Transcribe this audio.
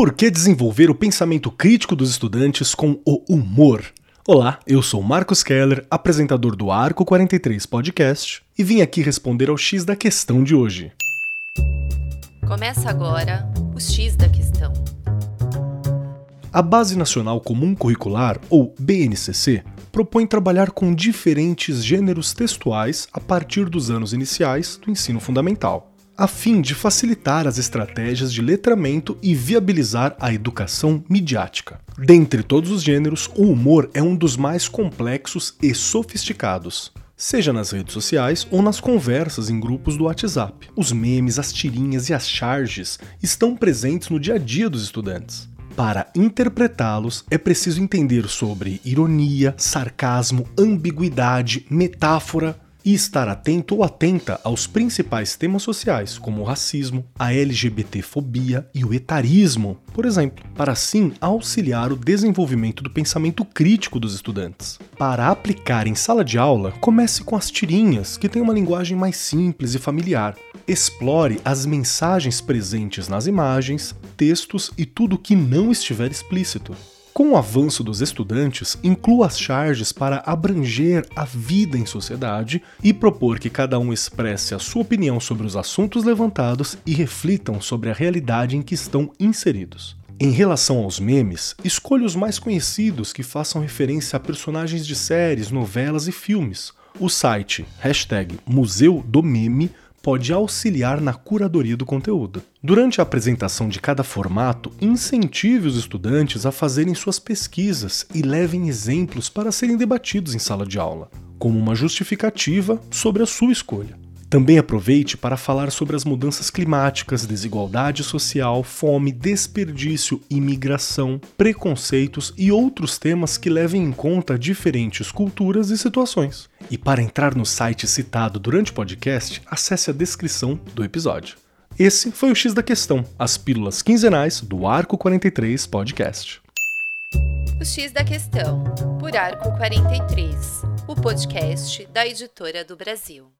Por que desenvolver o pensamento crítico dos estudantes com o humor? Olá, eu sou Marcos Keller, apresentador do Arco 43 Podcast, e vim aqui responder ao X da questão de hoje. Começa agora o X da questão. A Base Nacional Comum Curricular, ou BNCC, propõe trabalhar com diferentes gêneros textuais a partir dos anos iniciais do ensino fundamental, a fim de facilitar as estratégias de letramento e viabilizar a educação midiática. Dentre todos os gêneros, o humor é um dos mais complexos e sofisticados seja nas redes sociais ou nas conversas em grupos do WhatsApp. Os memes, as tirinhas e as charges estão presentes no dia a dia dos estudantes. Para interpretá-los, é preciso entender sobre ironia, sarcasmo, ambiguidade, metáfora e estar atento ou atenta aos principais temas sociais, como o racismo, a LGBTfobia e o etarismo, por exemplo, para assim auxiliar o desenvolvimento do pensamento crítico dos estudantes. Para aplicar em sala de aula, comece com as tirinhas, que têm uma linguagem mais simples e familiar. Explore as mensagens presentes nas imagens, textos e tudo que não estiver explícito. Com o avanço dos estudantes, inclua as charges para abranger a vida em sociedade e propor que cada um expresse a sua opinião sobre os assuntos levantados e reflitam sobre a realidade em que estão inseridos. Em relação aos memes, escolha os mais conhecidos que façam referência a personagens de séries, novelas e filmes. O site hashtag Museu do Meme pode auxiliar na curadoria do conteúdo. Durante a apresentação de cada formato, incentive os estudantes a fazerem suas pesquisas e levem exemplos para serem debatidos em sala de aula, como uma justificativa sobre a sua escolha. Também aproveite para falar sobre as mudanças climáticas, desigualdade social, fome, desperdício, imigração, preconceitos e outros temas que levem em conta diferentes culturas e situações. E para entrar no site citado durante o podcast, acesse a descrição do episódio. Esse foi o X da Questão, as pílulas quinzenais do Arco 43 Podcast. O X da Questão, por Arco 43, o podcast da editora do Brasil.